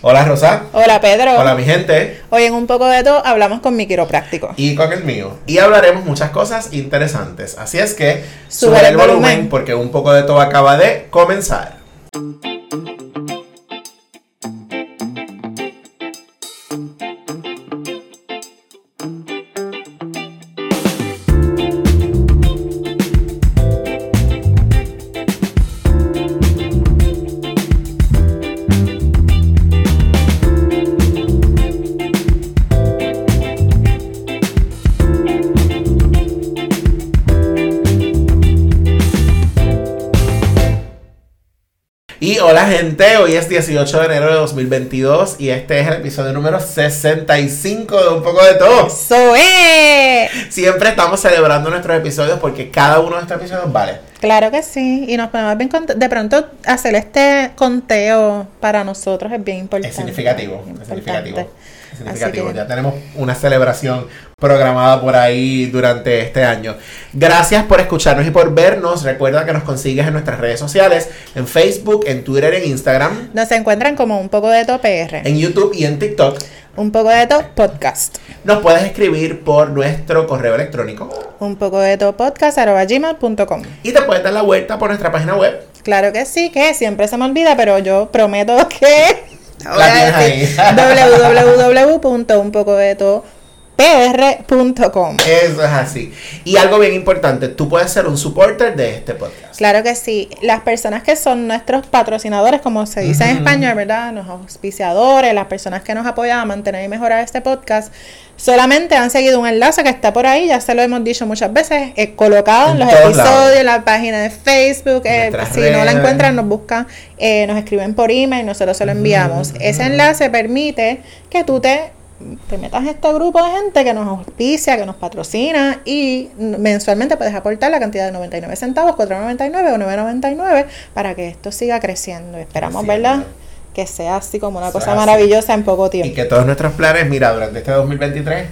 Hola Rosa. Hola Pedro. Hola mi gente. Hoy en un poco de todo hablamos con mi quiropráctico. Y con el mío. Y hablaremos muchas cosas interesantes. Así es que Sube el volumen. porque un poco de todo acaba de comenzar. Hoy es 18 de enero de 2022 y este es el episodio número 65 de Un poco de todo. ¡Eso es! Siempre estamos celebrando nuestros episodios porque cada uno de estos episodios vale. Claro que sí, y nos ponemos bien contentos. De pronto hacer este conteo para nosotros es bien importante. Es significativo, es significativo. Es significativo. Que- Ya tenemos una celebración programada por ahí durante este año. Gracias por escucharnos y por vernos. Recuerda que nos consigues en nuestras redes sociales, en Facebook, en Twitter, en Instagram, Nos encuentran como un poco de todo PR. en YouTube y en TikTok. Un poco de todo podcast. Nos puedes escribir por nuestro correo electrónico Un poco de todo podcast gmail.com. y te puedes dar la vuelta por nuestra página web. Claro que sí, que siempre se me olvida, pero yo prometo que La www.unpocodetopr.com. Eso es así. Y algo bien importante, tú puedes ser un supporter de este podcast. Claro que sí. Las personas que son nuestros patrocinadores, como se dice en español, ¿verdad? Los auspiciadores, las personas que nos apoyan a mantener y mejorar este podcast, solamente han seguido un enlace que está por ahí, ya se lo hemos dicho muchas veces, eh, colocado en, los episodios, lados. en la página de Facebook. eh, si no la encuentran, nos buscan, eh, nos escriben por email, nosotros se lo enviamos. Ese enlace permite que tú te te metas a este grupo de gente que nos auspicia, que nos patrocina y mensualmente puedes aportar la cantidad de 99 centavos, 4.99 o 9.99 para que esto siga creciendo. Esperamos, Creciendo. ¿verdad? Que sea así como una Sea cosa así. maravillosa en poco Y tiempo. que todos nuestros planes, mira, durante este 2023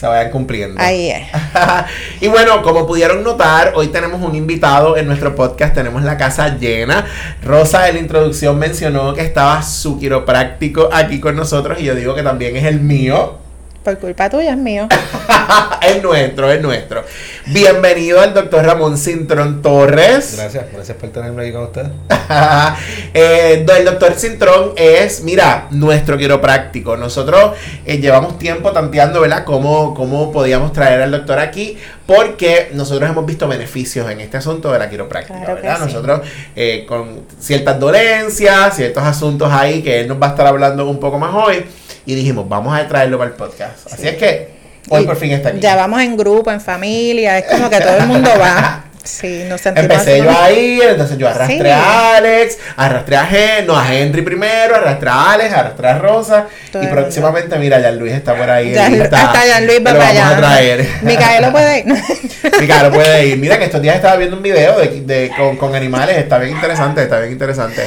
se vayan cumpliendo. Ahí es. y bueno, como pudieron notar, hoy tenemos un invitado en nuestro podcast, tenemos la casa llena. Rosa en la introducción mencionó que estaba su quiropráctico aquí con nosotros y yo digo que también es el mío. Por culpa tuya es mío. es nuestro, es nuestro. Bienvenido al doctor Ramón Cintrón Torres. Gracias, gracias por tenerme aquí con ustedes. Eh, el doctor Cintrón es, mira, nuestro quiropráctico. Nosotros eh, llevamos tiempo tanteando, ¿verdad? Cómo, cómo podíamos traer al doctor aquí, porque nosotros hemos visto beneficios en este asunto de la quiropráctica, Claro que ¿verdad? sí. Nosotros eh, con ciertas dolencias, ciertos asuntos ahí que él nos va a estar hablando un poco más hoy, y dijimos, vamos a traerlo para el podcast. Así Sí. es que hoy Y por fin está aquí. Ya vamos en grupo, en familia, es como que todo el mundo va. Sí, nos sentimos Empecé yo como- a ir, entonces yo arrastré Sí. a Alex, arrastré a Hen, no a Henry primero, arrastré a Alex, arrastré a Rosa Todo y próximamente, mira, ya Luis está por ahí. Ya- está- hasta Jan Luis va para allá. a traer. Micaelo puede ir. Micaelo puede ir. Mira que estos días estaba viendo un video de, de- con, con animales, está bien interesante, está bien interesante.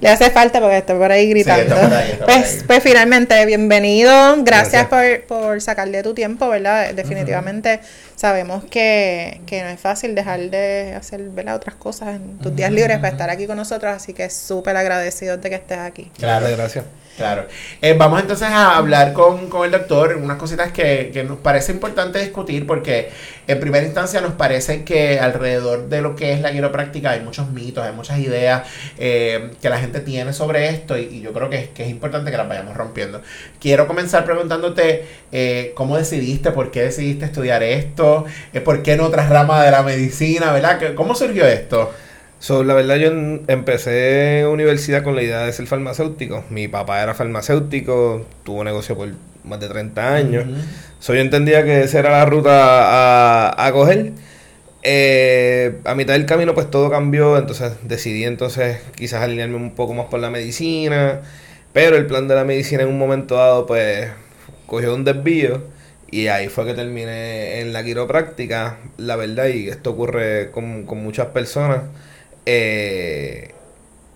Le hace falta porque está por ahí gritando. está por ahí, está por pues, ahí. pues finalmente, bienvenido. Gracias, Gracias. Por, por sacarle tu tiempo, ¿verdad? Definitivamente sabemos que, que no es fácil dejar de hacer ¿verdad? otras cosas en tus días libres para estar aquí con nosotros, así que súper agradecido de que estés aquí. Claro. Gracias. Claro. Eh, vamos entonces a hablar con, con el doctor unas cositas que, que nos parece importante discutir porque en primera instancia nos parece que alrededor de lo que es la quiropráctica hay muchos mitos, hay muchas ideas eh, que la gente tiene sobre esto y, yo creo que es, que es importante que las vayamos rompiendo. Quiero comenzar preguntándote eh, cómo decidiste, por qué decidiste estudiar esto, eh, por qué en otras ramas de la medicina, ¿verdad? ¿Qué- ¿Cómo surgió esto? So, la verdad, yo empecé universidad con la idea de ser farmacéutico. Mi papá era farmacéutico, tuvo negocio por más de 30 años. Ujú. So, yo entendía que esa era la ruta a, a coger. Eh, a mitad del camino, pues todo cambió. Entonces decidí entonces quizás alinearme un poco más por la medicina. Pero el plan de la medicina en un momento dado, pues cogió un desvío. Y ahí fue que terminé en la quiropráctica. La verdad, y esto ocurre con, con muchas personas. Eh,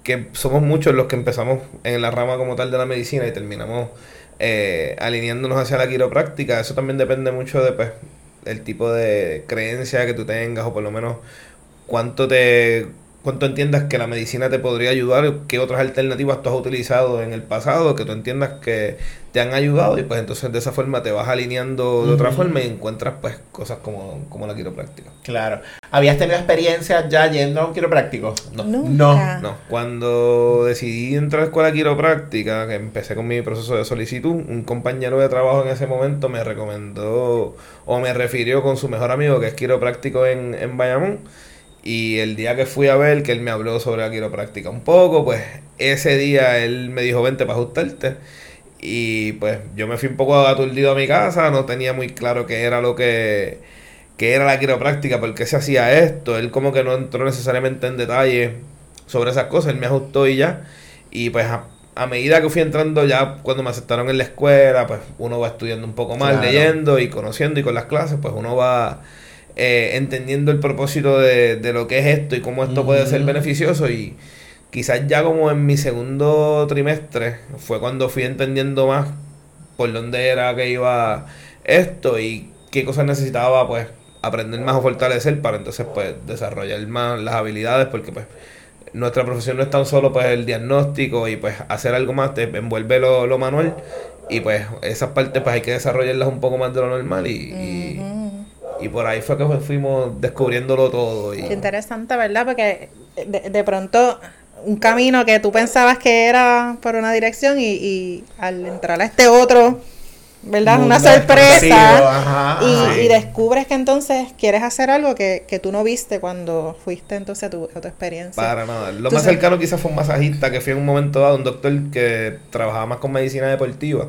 que somos muchos los que empezamos en la rama como tal de la medicina y terminamos eh, alineándonos hacia la quiropráctica. Eso también depende mucho de pues, el tipo de creencia que tú tengas o por lo menos cuánto te cuánto entiendas que la medicina te podría ayudar, qué otras alternativas tú has utilizado en el pasado, que tú entiendas que te han ayudado y pues entonces de esa forma te vas alineando de otra forma y encuentras pues cosas como, como la quiropráctica. Claro. ¿Habías tenido experiencia ya yendo a un quiropráctico? No. Nunca. No, cuando decidí entrar a la escuela quiropráctica, que empecé con mi proceso de solicitud, un compañero de trabajo en ese momento me recomendó o me refirió con su mejor amigo que es quiropráctico en, en Bayamón. Y el día que fui a ver, que él me habló sobre la quiropráctica un poco, pues ese día él me dijo, vente para ajustarte. Y pues yo me fui un poco aturdido a mi casa, no tenía muy claro qué era lo que, qué era la quiropráctica, por qué se hacía esto. Él como que no entró necesariamente en detalle sobre esas cosas, él me ajustó y ya. Y pues a, a medida que fui entrando ya cuando me aceptaron en la escuela, pues uno va estudiando un poco más, Claro. leyendo y conociendo y con las clases, pues uno va eh, entendiendo el propósito de, de lo que es esto y cómo esto puede ser beneficioso. Y quizás ya como en mi segundo trimestre fue cuando fui entendiendo más por dónde era que iba esto y qué cosas necesitaba pues aprender más o fortalecer para entonces pues desarrollar más las habilidades porque pues nuestra profesión no es tan solo pues el diagnóstico y pues hacer algo más te envuelve lo, lo manual. Y pues esas partes pues hay que desarrollarlas un poco más de lo normal y por ahí fue que fuimos descubriéndolo todo y Qué interesante, ¿verdad? Porque de, de pronto un camino que tú pensabas que era por una dirección y, y al entrar a este otro, ¿verdad? Mundo una sorpresa. ajá, y, y descubres que entonces quieres hacer algo que, que tú no viste cuando fuiste entonces a tu, a tu experiencia. Para nada. Lo más cercano quizás fue un masajista que fui en un momento dado, un doctor que trabajaba más con medicina deportiva.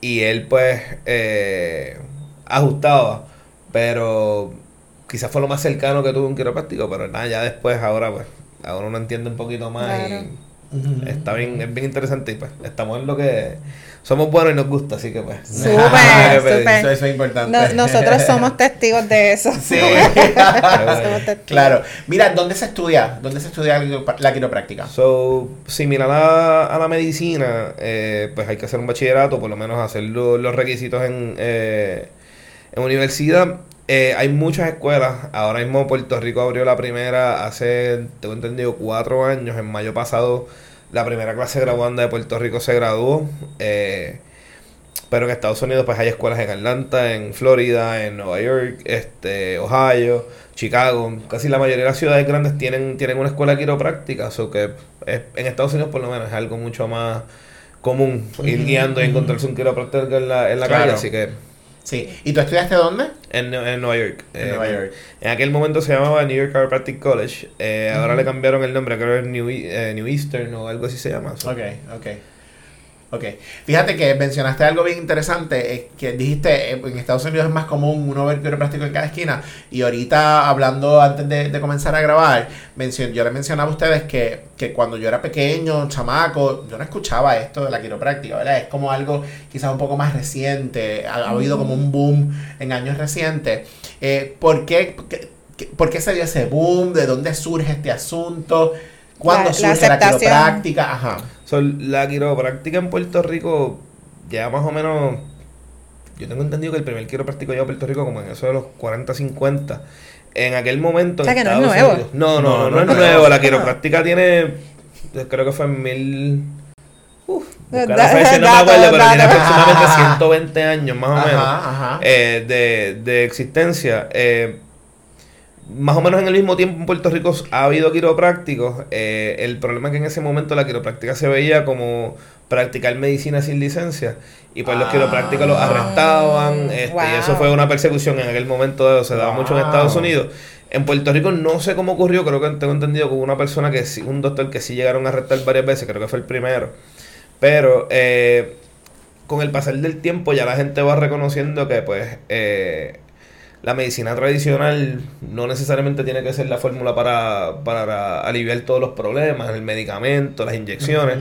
Y él pues eh, ajustaba. Pero quizás fue lo más cercano que tuve un quiropráctico. Pero nada, ya después ahora pues, ahora uno entiende un poquito más Claro. y está bien, es bien interesante y pues estamos en lo que somos buenos y nos gusta, así que pues. Súper, súper. Eso, eso es importante. No- nosotros somos testigos de eso. Sí. Somos testigos. claro. Mira, ¿dónde se estudia? ¿Dónde se estudia la quiropráctica? So, similar a, a la medicina, eh, pues hay que hacer un bachillerato, por lo menos hacer lo- los requisitos en, eh, en universidad. Eh, hay muchas escuelas. Ahora mismo Puerto Rico abrió la primera hace, tengo entendido, cuatro años. En mayo pasado, la primera clase graduanda de Puerto Rico se graduó. Eh, pero en Estados Unidos pues hay escuelas en Atlanta, en Florida, en Nueva York, este, Ohio, Chicago. Casi la mayoría de las ciudades grandes tienen, tienen una escuela quiropráctica. O que es- en Estados Unidos por lo menos es algo mucho más común ir guiando y encontrarse un quiropráctico en la, en la Claro. calle. Así que Sí. ¿Y tú estudiaste dónde? en, en Nueva York. En Eh, Nueva York. En aquel momento se llamaba New York Chiropractic College. Eh, Ahora le cambiaron el nombre, creo que es New, eh, New Eastern o algo así se llama. So, Ok, ok. Ok. Fíjate que mencionaste algo bien interesante, eh, que dijiste, eh, en Estados Unidos es más común uno ver quiropráctico en cada esquina, y ahorita hablando antes de, de comenzar a grabar, mencion- yo les mencionaba a ustedes que, que cuando yo era pequeño, chamaco, yo no escuchaba esto de la quiropráctica, ¿verdad? Es como algo quizás un poco más reciente, ha, ha habido como un boom en años recientes. Eh, ¿por, qué- ¿Por qué se dio ese boom? ¿De dónde surge este asunto? ¿Cuándo La- la surge la, aceptación. quiropráctica? Ajá. So, la quiropráctica en Puerto Rico ya más o menos. Yo tengo entendido que el primer quiropráctico llegó a Puerto Rico como en eso de los 40, 50. En aquel momento. O sea, en que no es Estados nuevo. Unidos- No, no, no, no, No, es no es nuevo. La quiropráctica tiene. Creo que fue en mil. Uf, la fecha, no me acuerdo, pero tiene aproximadamente 120 años más o menos ajá. eh, de, de existencia. Eh, más o menos en el mismo tiempo en Puerto Rico ha habido quiroprácticos. Eh, el problema es que en ese momento la quiropráctica se veía como practicar medicina sin licencia. Y pues los Ah. quiroprácticos los arrestaban. este, Wow. Y eso fue una persecución en aquel momento. Se daba mucho en. Estados Unidos. En Puerto Rico no sé cómo ocurrió. Creo que tengo entendido que hubo una persona que sí, un doctor que sí llegaron a arrestar varias veces. Creo que fue el primero. Pero eh, con el pasar del tiempo ya la gente va reconociendo que pues eh, la medicina tradicional no necesariamente tiene que ser la fórmula para, para aliviar todos los problemas, el medicamento, las inyecciones.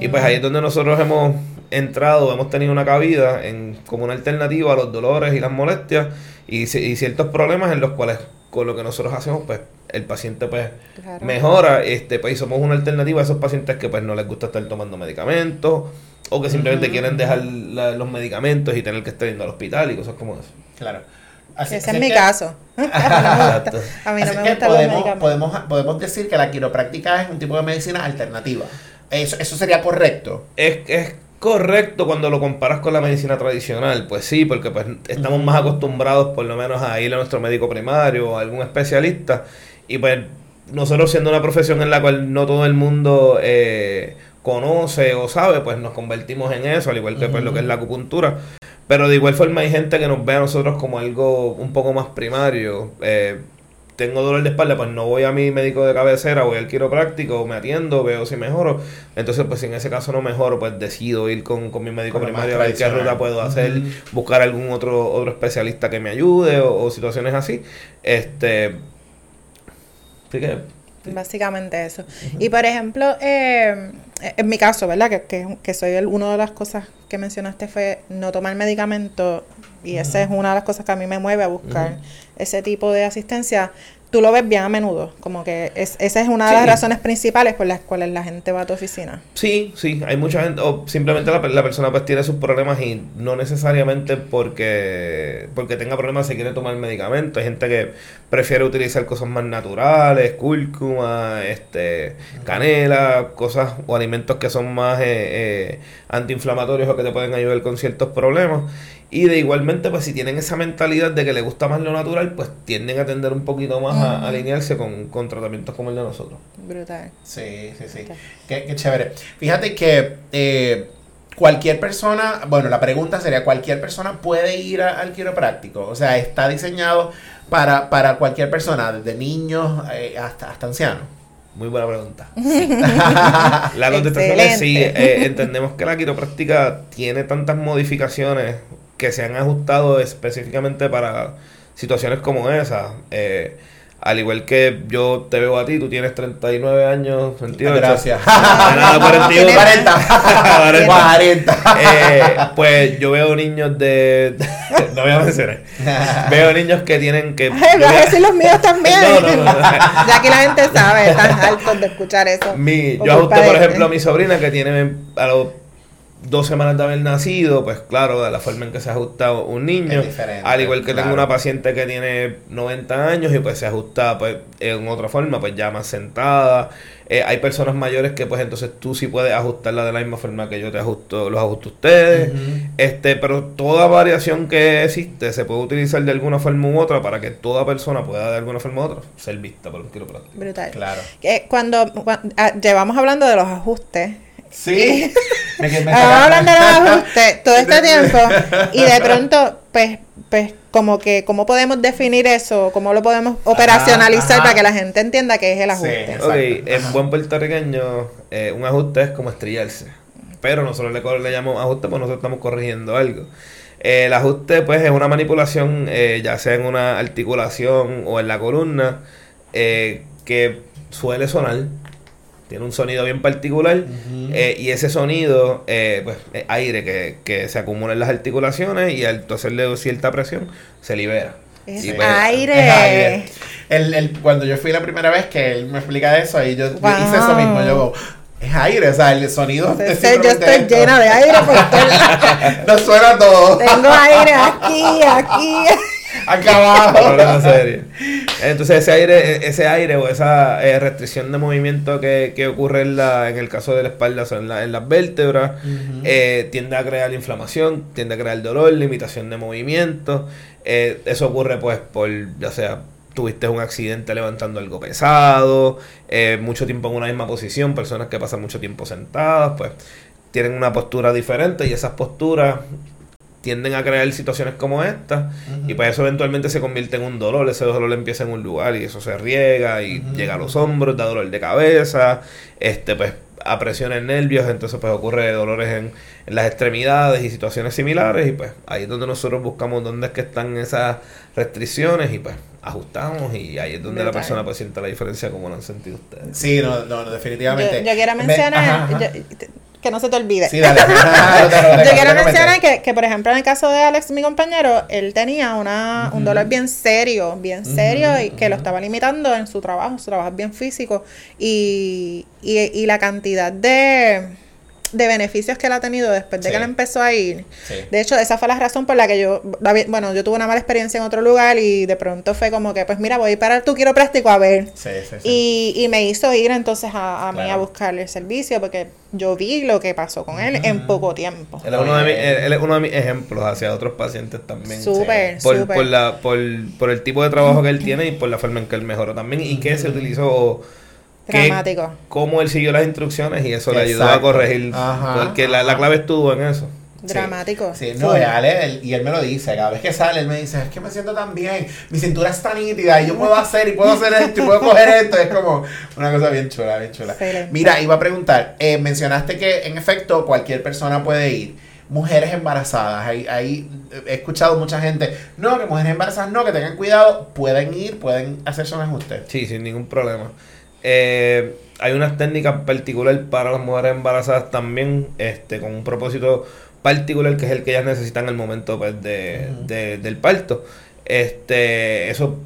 Y pues ahí es donde nosotros hemos entrado, hemos tenido una cabida en, como una alternativa a los dolores y las molestias y, y ciertos problemas en los cuales con lo que nosotros hacemos pues el paciente pues Claro. mejora, este pues y somos una alternativa a esos pacientes que pues no les gusta estar tomando medicamentos o que simplemente quieren dejar la- los medicamentos y tener que estar yendo al hospital y cosas como eso. Claro. Así- Ese así es mi que- caso. a mí no me gusta, a mí no me podemos, medicamentos. podemos, podemos decir que la quiropráctica es un tipo de medicina alternativa. Eso, eso sería correcto. Es, es correcto cuando lo comparas con la medicina tradicional, pues sí, porque pues estamos más acostumbrados por lo menos a ir a nuestro médico primario o a algún especialista y pues nosotros siendo una profesión en la cual no todo el mundo eh, conoce o sabe, pues nos convertimos en eso, al igual que pues, lo que es la acupuntura. Pero de igual forma hay gente que nos ve a nosotros como algo un poco más primario. Eh, tengo dolor de espalda, pues no voy a mi médico de cabecera, voy al quiropráctico, me atiendo, veo si mejoro. Entonces, pues si en ese caso no mejoro, pues decido ir con, con mi médico Con primario a ver qué ruta puedo hacer, buscar algún otro otro especialista que me ayude o, o situaciones así. Este. Así que, Básicamente eso. Y por ejemplo, eh, en mi caso, ¿verdad? Que, que, que soy el, una de las cosas que mencionaste fue no tomar medicamento y esa es una de las cosas que a mí me mueve a buscar ese tipo de asistencia. Tú lo ves bien a menudo, como que es, esa es una de las razones principales por las cuales la gente va a tu oficina. Sí, sí, hay mucha gente, o simplemente la, la persona pues tiene sus problemas y no necesariamente porque, porque tenga problemas se quiere tomar medicamento. Hay gente que prefiere utilizar cosas más naturales, cúrcuma, este, canela, cosas o alimentos que son más eh, eh, antiinflamatorios o que te pueden ayudar con ciertos problemas. Y de igualmente, pues si tienen esa mentalidad de que les gusta más lo natural, pues tienden a tender un poquito más a, a alinearse con, con tratamientos como el de nosotros. Brutal. Sí, sí, sí. Qué, qué chévere. Fíjate que eh, cualquier persona, bueno, la pregunta sería, ¿cualquier persona puede ir a- al quiropráctico? O sea, está diseñado para, para cualquier persona, desde niños eh, hasta, hasta ancianos. Muy buena pregunta. La contestación es sí. Eh, entendemos que la quiropráctica tiene tantas modificaciones que se han ajustado específicamente para situaciones como esa. Eh, al igual que yo te veo a ti, tú tienes 39 años, 28. Gracias. Nada, 41. 40. 40. 40. Eh, pues yo veo niños de... no voy a mencionar. Veo niños que tienen que... Ay, vas a decir los míos también. No, no, no, no. ya que la gente sabe, están altos de escuchar eso. Mi, yo ajusté, por ejemplo, a mi sobrina que tiene a los dos semanas de haber nacido, pues claro, de la forma en que se ajusta un niño. Es diferente, Al igual que claro. tengo una paciente que tiene 90 años y pues se ajusta pues en otra forma, pues ya más sentada. Eh, hay personas mayores que pues entonces tú sí puedes ajustarla de la misma forma que yo te ajusto, los ajusto a ustedes. Este, pero toda variación que existe se puede utilizar de alguna forma u otra para que toda persona pueda de alguna forma u otra ser vista por un quiropráctico. Brutal. Claro. Cuando, cuan- ah, llevamos hablando de los ajustes. Sí. Me, me de los ajustes todo este tiempo. Y de pronto, pues, pues, como que, ¿cómo podemos definir eso? ¿Cómo lo podemos operacionalizar ajá. para que la gente entienda qué es el Sí. ajuste? Exacto. Ok, en buen puertorriqueño, eh, un ajuste es como estrellarse. Pero nosotros le, le llamamos ajuste porque nosotros estamos corrigiendo algo. Eh, el ajuste, pues, es una manipulación, eh, ya sea en una articulación o en la columna, eh, que suele sonar. Tiene un sonido bien particular. Eh, y ese sonido, eh, pues, es aire que, que se acumula en las articulaciones y al hacerle cierta presión, se libera. Es Y, pues, aire. Es aire. El, el, cuando yo fui la primera vez que él me explica eso y yo, yo hice eso mismo, yo es aire, o sea, el sonido es Entonces, yo simplemente estoy esto. llena de aire por todo- Nos suena todo. Tengo aire aquí, aquí. Problema serio. Entonces ese aire, ese aire o esa eh, restricción de movimiento que, que ocurre en, la, en el caso de la espalda, o sea, en, la- en las vértebras, eh, tiende a crear inflamación, tiende a crear dolor, limitación de movimiento. Eh, eso ocurre pues por, ya sea, tuviste un accidente levantando algo pesado, mucho tiempo en una misma posición, personas que pasan mucho tiempo sentadas, pues tienen una postura diferente y esas posturas tienden a crear situaciones como esta y pues eso eventualmente se convierte en un dolor, ese dolor empieza en un lugar y eso se riega y llega a los hombros, da dolor de cabeza, este pues a presiones nervios, entonces pues ocurre dolores en, en las extremidades y situaciones similares y pues ahí es donde nosotros buscamos dónde es que están esas restricciones y pues ajustamos y ahí es donde la persona pues siente la diferencia como lo han sentido ustedes. Sí, no, no, no, definitivamente. Yo, yo quiero Me- mencionar, ajá, ajá. yo- que no se te olvide. Sí, dale. Yo quiero mencionar que, que, por ejemplo, en el caso de Alex, mi compañero, él tenía una, un dolor bien serio, bien serio, y que lo estaba limitando en su trabajo, su trabajo es bien físico, y, y, y la cantidad de, de beneficios que él ha tenido después de Sí. que él empezó a ir. Sí. De hecho, esa fue la razón por la que yo, bueno, yo tuve una mala experiencia en otro lugar y de pronto fue como que, pues mira, voy para tu quiropráctico a ver. Sí, sí, sí. Y, y me hizo ir entonces a, a mí a buscarle el servicio porque yo vi lo que pasó con él en poco tiempo. Él es, uno de mis, él- él es uno de mis ejemplos hacia otros pacientes también. Súper, por, súper. por, la, por, por el tipo de trabajo que él tiene y por la forma en que él mejoró también y que se utilizó que- Dramático. cómo él siguió las instrucciones y eso le ayudó a corregir Ajá, porque la, la clave estuvo en eso Dramático. Sí, no, Full. y, Ale, él- y él me lo dice, cada vez que sale, él me dice, es que me siento tan bien, mi cintura está nítida y yo puedo hacer y puedo hacer esto y puedo coger esto, es como una cosa bien chula, bien chula. Excelente. Mira, iba a preguntar, eh, mencionaste que en efecto cualquier persona puede ir, mujeres embarazadas, ahí, ahí he escuchado mucha gente, no, que mujeres embarazadas no, que tengan cuidado, pueden ir, pueden hacerse un ajuste. sí sin ningún problema Eh, hay unas técnicas particulares para las mujeres embarazadas también este con un propósito particular que es el que ellas necesitan en el momento pues, de, del parto. Este eso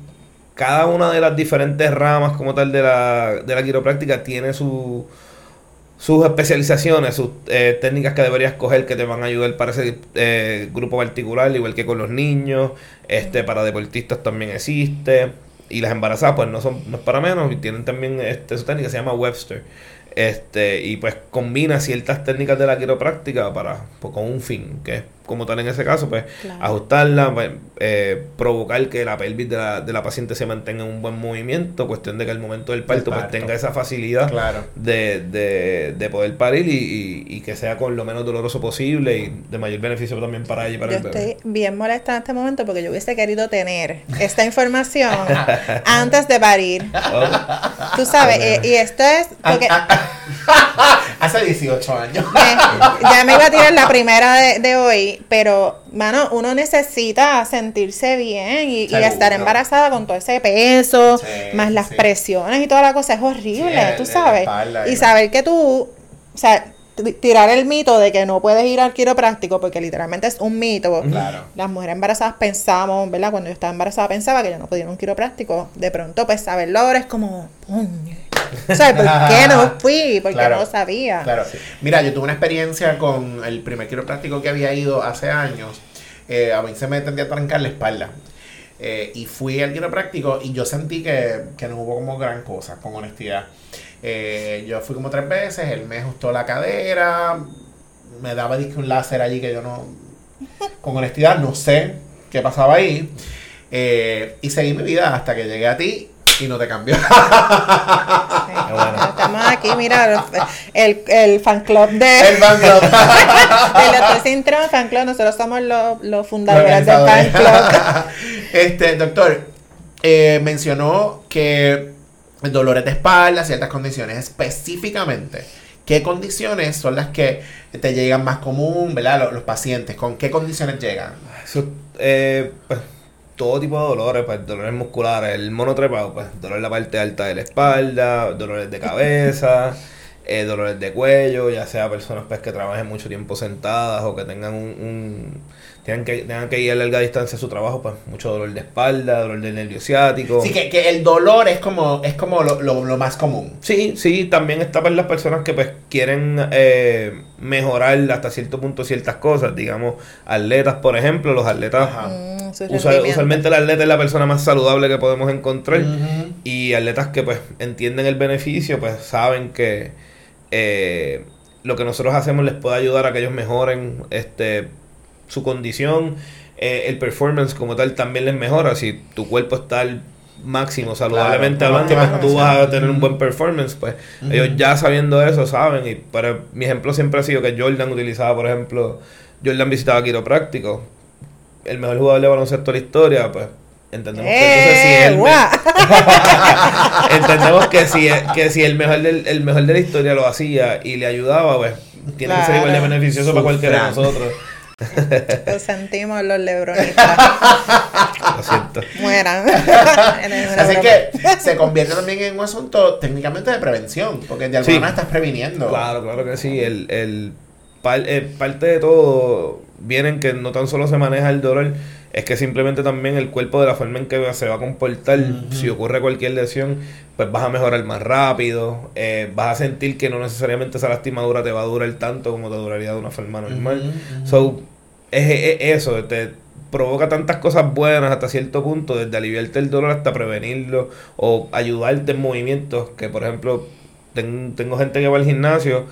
cada una de las diferentes ramas como tal de la, de la quiropráctica tiene su sus especializaciones, sus eh, técnicas que deberías coger que te van a ayudar para ese eh, grupo particular, igual que con los niños, este para deportistas también existe, y las embarazadas pues no son no es para menos, y tienen también este, su técnica, se llama Webster, este y pues combina ciertas técnicas de la quiropráctica para pues, con un fin, que es como tal en ese caso, pues Claro. ajustarla, pues, eh, provocar que la pelvis de la, de la paciente se mantenga en un buen movimiento, cuestión de que al momento del parto, pues parto. tenga esa facilidad Claro. de, de, de poder parir y, y- y que sea con lo menos doloroso posible y de mayor beneficio también para ella y para Yo el bebé. estoy bien molesta en este momento porque yo hubiese querido tener esta información antes de parir. Oh, Tú sabes, Bueno. eh, y esto es porque Hace 18 años. me- ya me iba a tirar la primera de, de hoy, pero, mano, uno necesita sentirse bien y, estar embarazada con todo ese peso, Sí, más las sí. presiones y toda la cosa, es horrible, Sí, tú sabes. y Y saber que tú, o sea, tirar el mito de que no puedes ir al quiropráctico, porque literalmente es un mito. Claro. Las mujeres embarazadas pensamos, ¿verdad? Cuando yo estaba embarazada pensaba que yo no podía ir a un quiropráctico. De pronto, pues saberlo ahora es como, "Puñe". O sea, ¿por qué no fui? Porque Claro, no lo sabía. Claro. Mira, yo tuve una experiencia con el primer quiropráctico que había ido hace años. Eh, a mí se me tendía a trancar la espalda. Eh, y fui al quiropráctico y yo sentí que, que no hubo como gran cosa, con honestidad. Eh, yo fui como tres veces, él me ajustó la cadera, me daba disque un láser allí que yo no, con honestidad, no sé qué pasaba ahí. Eh, y seguí mi vida hasta que llegué a ti y no te cambió. Sí. bueno. Estamos aquí, mira, el, el fan club de... el Van Gogh. el doctor Cintrón fan club, nosotros somos los, los fundadores del fan club. este, doctor, eh, mencionó que dolores de espalda, ciertas condiciones específicamente. ¿Qué condiciones son las que te llegan más común, verdad? Los, los pacientes, ¿con qué condiciones llegan? Eso, eh, pues, todo tipo de dolores, pues dolores musculares, el monotrepado, pues dolor en la parte alta de la espalda, dolores de cabeza, eh, dolores de cuello, ya sea personas pues que trabajen mucho tiempo sentadas o que tengan un, un- tengan que tengan que ir a larga distancia a su trabajo, pues mucho dolor de espalda, dolor del nervio ciático. Sí, que, que el dolor es como, es como lo, lo- lo más común. Sí, sí, también está para las personas que pues quieren eh, mejorar hasta cierto punto ciertas cosas, digamos, atletas, por ejemplo, los atletas, Ajá. Mm, usualmente el atleta es la persona más saludable que podemos encontrar y atletas que pues entienden el beneficio, pues saben que eh, lo que nosotros hacemos les puede ayudar a que ellos mejoren este su condición, eh, el performance como tal también les mejora, si tu cuerpo está al máximo saludablemente Claro, hablando, pues tú vas a tener un buen performance, pues ellos ya sabiendo eso saben y para mi ejemplo siempre ha sido que Jordan utilizaba, por ejemplo, Jordan visitaba quiropráctico, el mejor jugador de baloncesto de la historia, pues entendemos que entonces si ¡Eh! él ¡Guau! entendemos que si que si el mejor del, el mejor de la historia lo hacía y le ayudaba, pues tiene que ser igual de beneficioso para cualquiera de nosotros. Lo sentimos los lebronistas. Lo siento. Mueran. Así que se convierte también en un asunto técnicamente de prevención, porque de alguna Sí. manera estás previniendo. Claro, claro que sí. El, el, par- eh, parte de todo viene en que no tan solo se maneja el dolor, es que simplemente también el cuerpo de la forma en que se va a comportar, si ocurre cualquier lesión, pues vas a mejorar más rápido, eh, vas a sentir que no necesariamente esa lastimadura te va a durar tanto como te duraría de una forma normal. So, es, eso, te provoca tantas cosas buenas hasta cierto punto, desde aliviarte el dolor hasta prevenirlo o ayudarte en movimientos, que por ejemplo, tengo gente que va al gimnasio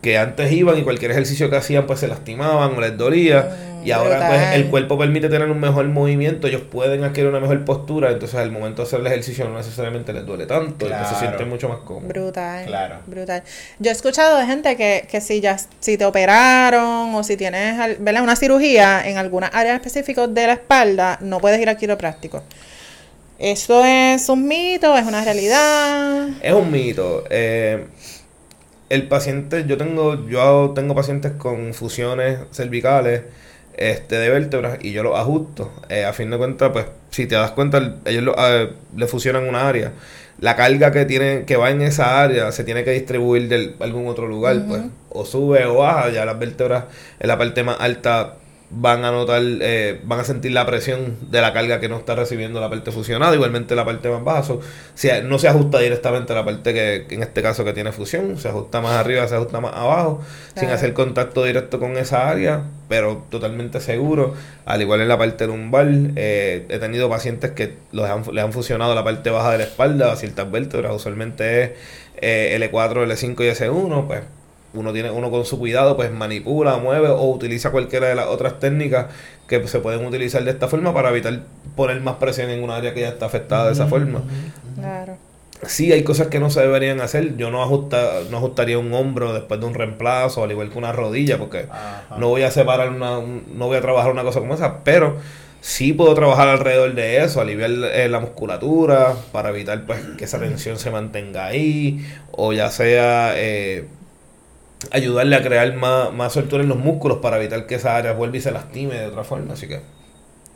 que antes iban y cualquier ejercicio que hacían pues se lastimaban o les dolía mm, y ahora pues el cuerpo permite tener un mejor movimiento, ellos pueden adquirir una mejor postura, entonces al momento de hacer el ejercicio no necesariamente les duele tanto, se siente mucho más cómodo. Brutal. Claro. Brutal. Yo he escuchado de gente que, que si ya si te operaron o si tienes una cirugía en alguna área específica de la espalda, no puedes ir al quiropráctico. ¿Eso es un mito? ¿Es una realidad? Es un mito. Eh, el paciente, yo tengo, yo tengo pacientes con fusiones cervicales este, de vértebras y yo los ajusto. Eh, a fin de cuentas, pues, si te das cuenta, ellos le fusionan una área. La carga que tiene, que va en esa área se tiene que distribuir de algún otro lugar, pues. O sube o baja, ya las vértebras en la parte más alta van a notar, eh, van a sentir la presión de la carga que no está recibiendo la parte fusionada, igualmente la parte más baja. si no se ajusta directamente a la parte que, en este caso que tiene fusión, se ajusta más arriba, se ajusta más abajo, sin hacer contacto directo con esa área, pero totalmente seguro. Al igual en la parte lumbar, eh, he tenido pacientes que los han, les han fusionado la parte baja de la espalda a ciertas vértebras, usualmente es eh, L4, L5 y S1, pues uno tiene uno con su cuidado pues manipula, mueve o utiliza cualquiera de las otras técnicas que se pueden utilizar de esta forma para evitar poner más presión en un área que ya está afectada de esa forma. Claro. Sí, hay cosas que no se deberían hacer. Yo no ajusta, no ajustaría un hombro después de un reemplazo, al igual que una rodilla, porque no voy a separar una, no voy a trabajar una cosa como esa, pero sí puedo trabajar alrededor de eso, aliviar eh, la musculatura para evitar pues que esa tensión se mantenga ahí, o ya sea eh, ayudarle a crear más, más soltura en los músculos para evitar que esa área vuelva y se lastime de otra forma. Así que.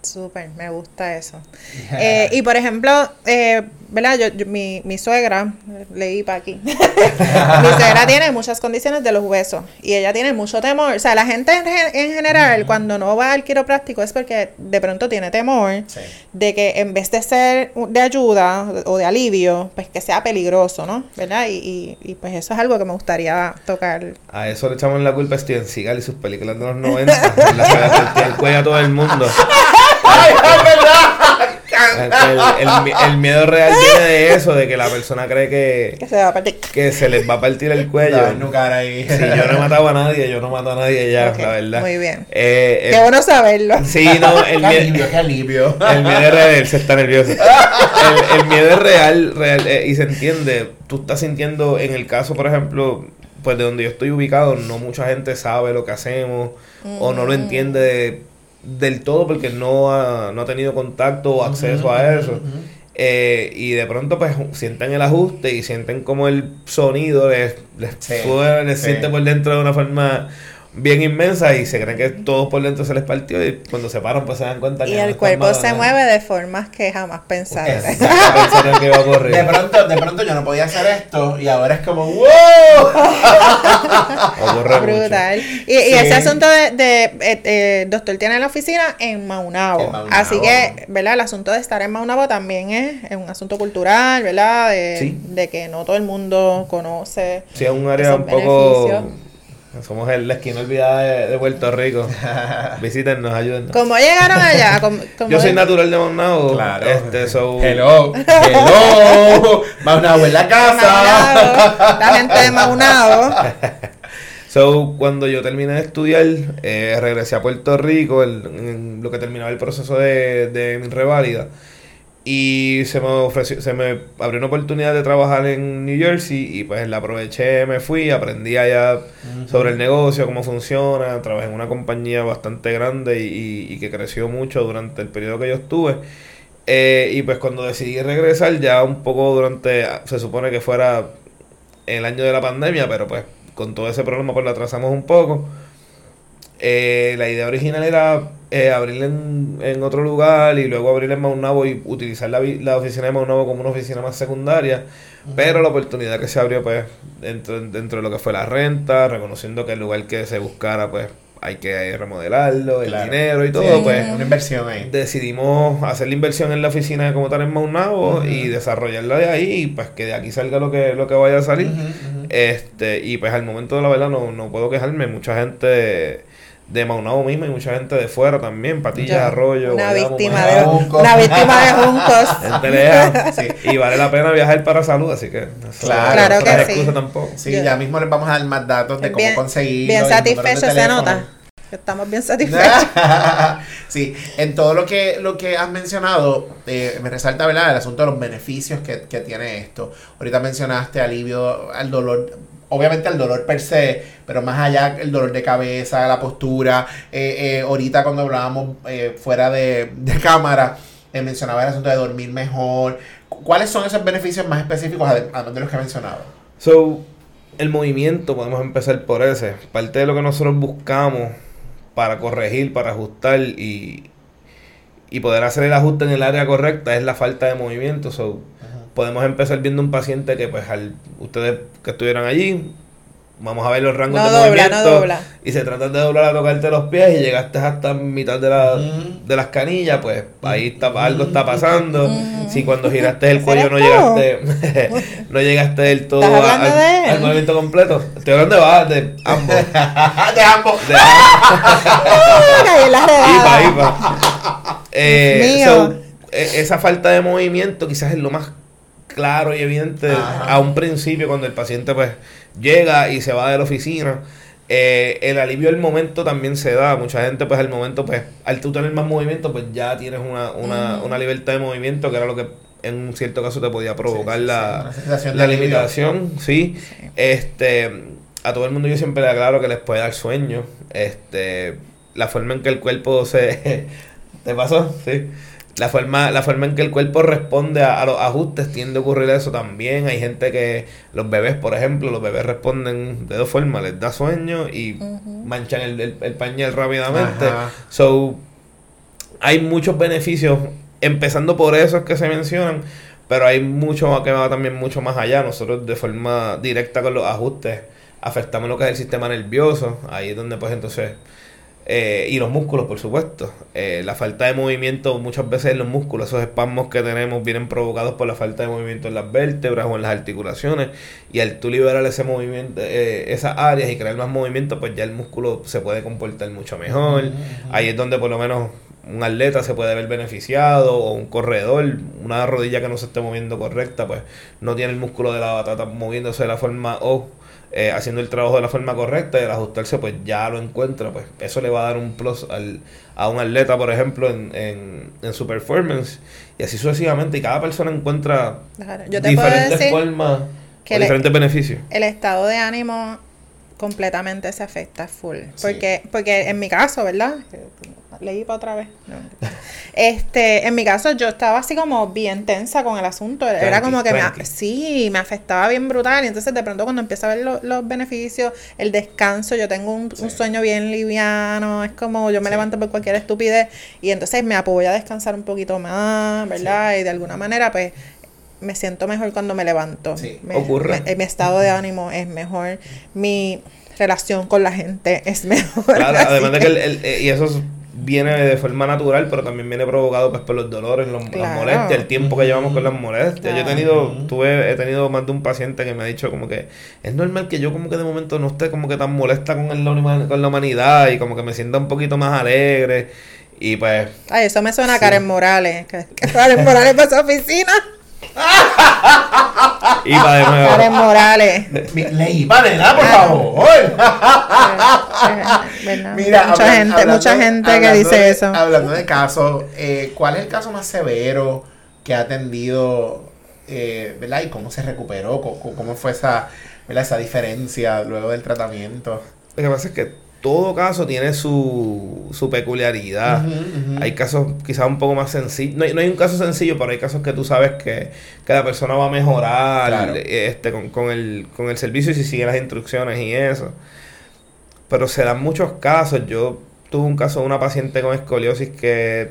Súper, me gusta eso. Eh, y por ejemplo, eh, ¿verdad? Yo, mi, mi suegra, leí para aquí, mi suegra tiene muchas condiciones de los huesos y ella tiene mucho temor. O sea, la gente en, general, cuando no va al quiropráctico es porque de pronto tiene temor de que en vez de ser de ayuda o de alivio, pues que sea peligroso, ¿no? ¿Verdad? Y, y, pues eso es algo que me gustaría tocar. A eso le echamos la culpa a Steven Seagal y sus películas de los 90, la que el cuello a todo el mundo. ¡Ay, es verdad! El, miedo real viene de eso, de que la persona cree que, que, se, va a partir. que se les va a partir el cuello. ahí. Sí, yo no he matado a nadie, yo no mato a nadie ya, la verdad. Muy bien. Eh, qué bueno saberlo. Sí, no, el miedo. Qué alivio, El miedo es real, se está nervioso. El, miedo es real, real eh, y se entiende. Tú estás sintiendo, en el caso, por ejemplo, pues de donde yo estoy ubicado, no mucha gente sabe lo que hacemos o no lo mm. entiende del todo porque no ha, no ha tenido contacto o acceso a eso. Eh, y de pronto pues sienten el ajuste y sienten como el sonido les, les, siente por dentro de una forma bien inmensa y se creen que todo por dentro se les partió y cuando se paran pues se dan cuenta que y el cuerpo se mueve de formas que jamás pensaron. Que iba a ocurrir. de pronto de pronto yo no podía hacer esto y ahora es como wow brutal. Y, y, ese asunto de, de eh, eh, doctor tiene la oficina en Maunabo, así que verdad el asunto de estar en Maunabo también es, un asunto cultural verdad de, de, que no todo el mundo conoce sí es un área un poco somos el, la esquina olvidada de, Puerto Rico. Visítenos, ayúdennos. ¿Cómo llegaron allá? Yo soy natural de Maunabo. Claro. Este, so... Hello. Hello. Maunabo en la casa. La gente de Maunabo. So, cuando yo terminé de estudiar, eh, regresé a Puerto Rico, en lo que terminaba el proceso de, de mi reválida. Y se me ofreció, se me abrió una oportunidad de trabajar en New Jersey y pues la aproveché, me fui, aprendí allá sobre el negocio, cómo funciona, trabajé en una compañía bastante grande y, que creció mucho durante el periodo que yo estuve. Eh, y pues cuando decidí regresar ya un poco durante, se supone que fuera el año de la pandemia, pero pues con todo ese problema pues lo atrasamos un poco. Eh, la idea original era eh, abrirle en, otro lugar y luego abrirle en Maunabo y utilizar la, la oficina de Maunabo como una oficina más secundaria. Pero la oportunidad que se abrió, pues, dentro, dentro de lo que fue la renta, reconociendo que el lugar que se buscara, pues, hay que remodelarlo, el Claro. dinero y todo, Sí, pues una inversión ahí. decidimos hacer la inversión en la oficina como tal en Maunabo y desarrollarla de ahí y pues que de aquí salga lo que, lo que vaya a salir. Este, y pues al momento de la verdad no, no puedo quejarme, mucha gente de, Maunabo mismo y mucha gente de fuera también, Patillas, Yo, Arroyo, una víctima de Junco. una víctima de juncos. gente lejana. Sí. Y vale la pena viajar para salud, así que Claro. Claro que sí. excusa tampoco. Sí, Yo- ya mismo les vamos a dar más datos de cómo bien, conseguirlo. bien satisfecho se nota. Estamos bien satisfechos. sí, en todo lo que, lo que has mencionado, eh, me resalta ¿verdad? el asunto de los beneficios que, que tiene esto. Ahorita mencionaste alivio al dolor, obviamente al dolor per se, pero más allá el dolor de cabeza, la postura. Eh, eh, ahorita cuando hablábamos eh, fuera de, de cámara, mencionaba el asunto de dormir mejor. ¿Cuáles son esos beneficios más específicos, ade- además de los que he mencionado? So, el movimiento, podemos empezar por ese. Parte de lo que nosotros buscamos para corregir, para ajustar y, y poder hacer el ajuste en el área correcta es la falta de movimiento. So, podemos empezar viendo un paciente que, pues, al ustedes que estuvieran allí, vamos a ver los rangos No de dobla, movimiento. no dobla. Y se trata de doblar a tocarte los pies y llegaste hasta mitad de, la, Ujú. de las canillas, pues ahí está, algo está pasando. Si cuando giraste el ¿Ese cuello no llegaste, no llegaste del todo ¿Estás a- al, de él? al movimiento completo. Estoy hablando de, de ambos. de ambos. De, redada. iba, iba. Eh, so, e- esa falta de movimiento quizás es lo más claro y evidente Ajá. a un principio cuando el paciente pues llega y se va de la oficina. Eh, el alivio al momento también se da. Mucha gente pues al momento pues al tú tener más movimiento pues ya tienes una, una, una libertad de movimiento que era lo que en un cierto caso te podía provocar Sí, sí, la, sí, la limitación, sí. Este, a todo el mundo yo siempre le aclaro que les puede dar sueño. Este, la forma en que el cuerpo se ¿Te pasó? Sí. La forma, la forma en que el cuerpo responde a, a los ajustes tiende a ocurrir eso también. Hay gente que, los bebés, por ejemplo, los bebés responden de dos formas, les da sueño y manchan el, el, el pañal rápidamente. Ajá. So, hay muchos beneficios, empezando por esos que se mencionan, pero hay mucho que va también mucho más allá. Nosotros de forma directa con los ajustes afectamos lo que es el sistema nervioso, ahí es donde pues entonces... eh, y los músculos, por supuesto. Eh, la falta de movimiento muchas veces en los músculos, esos espasmos que tenemos vienen provocados por la falta de movimiento en las vértebras o en las articulaciones. Y al tú liberar ese movimiento, eh, esas áreas y crear más movimiento, pues ya el músculo se puede comportar mucho mejor. Ahí es donde por lo menos un atleta se puede ver beneficiado o un corredor, una rodilla que no se esté moviendo correcta, pues no tiene el músculo de la batata moviéndose de la forma o eh, haciendo el trabajo de la forma correcta y al ajustarse pues ya lo encuentra, pues eso le va a dar un plus al, a un atleta, por ejemplo, en, en, en su performance y así sucesivamente y cada persona encuentra Claro, Yo te puedo diferentes decir formas que o le- diferentes beneficios. el estado de ánimo completamente se afecta full. Sí. Porque, porque en mi caso, ¿verdad? Leí para otra vez. No. Este, en mi caso yo estaba así como bien tensa con el asunto. Era como que me, sí, me afectaba bien brutal. Y entonces de pronto cuando empiezo a ver lo- los beneficios, el descanso, yo tengo un, un sueño bien liviano, es como yo me levanto por cualquier estupidez y entonces me apoyo a descansar un poquito más, ¿verdad? Y de alguna manera pues me siento mejor cuando me levanto. Sí, Me- ocurre. me- mi estado de ánimo es mejor, mi relación con la gente es mejor. Claro, además de que el, el- y eso es- viene de forma natural, pero también viene provocado pues por los dolores, los, las molestias, el tiempo que llevamos con las molestias. Yo he tenido, tuve, he tenido más de un paciente que me ha dicho como que es normal que yo como que de momento no esté como que tan molesta con, el, con la humanidad y como que me sienta un poquito más alegre. Y pues Ay, eso me suena a Karen Morales. Karen Morales para su oficina. iba de nuevo. Karen Morales. Leí panela, por Claro. favor. Eh, ¿verdad? Mira, mucha gente, hablando- mucha gente que dice de- eso. Hablando de casos, eh, ¿cuál es el caso más severo que ha atendido, eh, ¿verdad? ¿Y cómo se recuperó? ¿Cómo, cómo fue esa, ¿verdad? esa diferencia luego del tratamiento? Lo que pasa es que todo caso tiene su, su peculiaridad. Hay casos quizás un poco más sencillos. No hay, no hay un caso sencillo, pero hay casos que tú sabes que, que la persona va a mejorar Claro. este, con, con el, con el servicio y si sigue las instrucciones y eso. Pero se dan muchos casos. Yo tuve un caso de una paciente con escoliosis que